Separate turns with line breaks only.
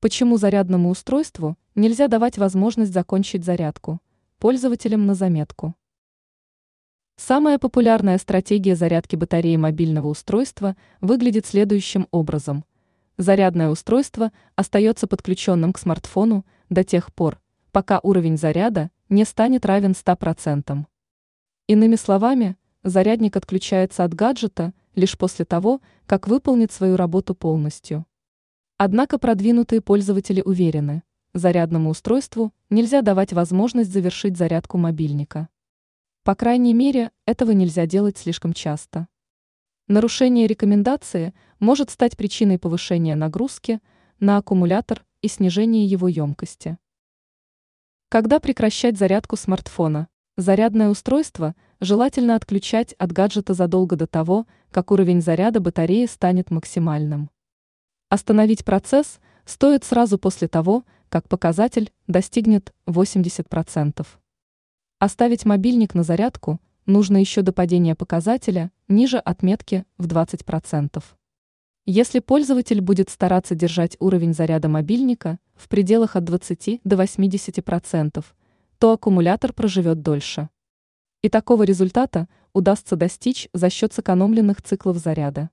Почему зарядному устройству нельзя давать возможность закончить зарядку? Пользователям на заметку. Самая популярная стратегия зарядки батареи мобильного устройства выглядит следующим образом. Зарядное устройство остается подключенным к смартфону до тех пор, пока уровень заряда не станет равен 100%. Иными словами, зарядник отключается от гаджета лишь после того, как выполнит свою работу полностью. Однако продвинутые пользователи уверены, зарядному устройству нельзя давать возможность завершить зарядку мобильника. По крайней мере, этого нельзя делать слишком часто. Нарушение рекомендации может стать причиной повышения нагрузки на аккумулятор и снижения его емкости. Когда прекращать зарядку смартфона? Зарядное устройство желательно отключать от гаджета задолго до того, как уровень заряда батареи станет максимальным. Остановить процесс стоит сразу после того, как показатель достигнет 80%. Оставить мобильник на зарядку нужно еще до падения показателя ниже отметки в 20%. Если пользователь будет стараться держать уровень заряда мобильника в пределах от 20 до 80%, то аккумулятор проживет дольше. И такого результата удастся достичь за счет сэкономленных циклов заряда.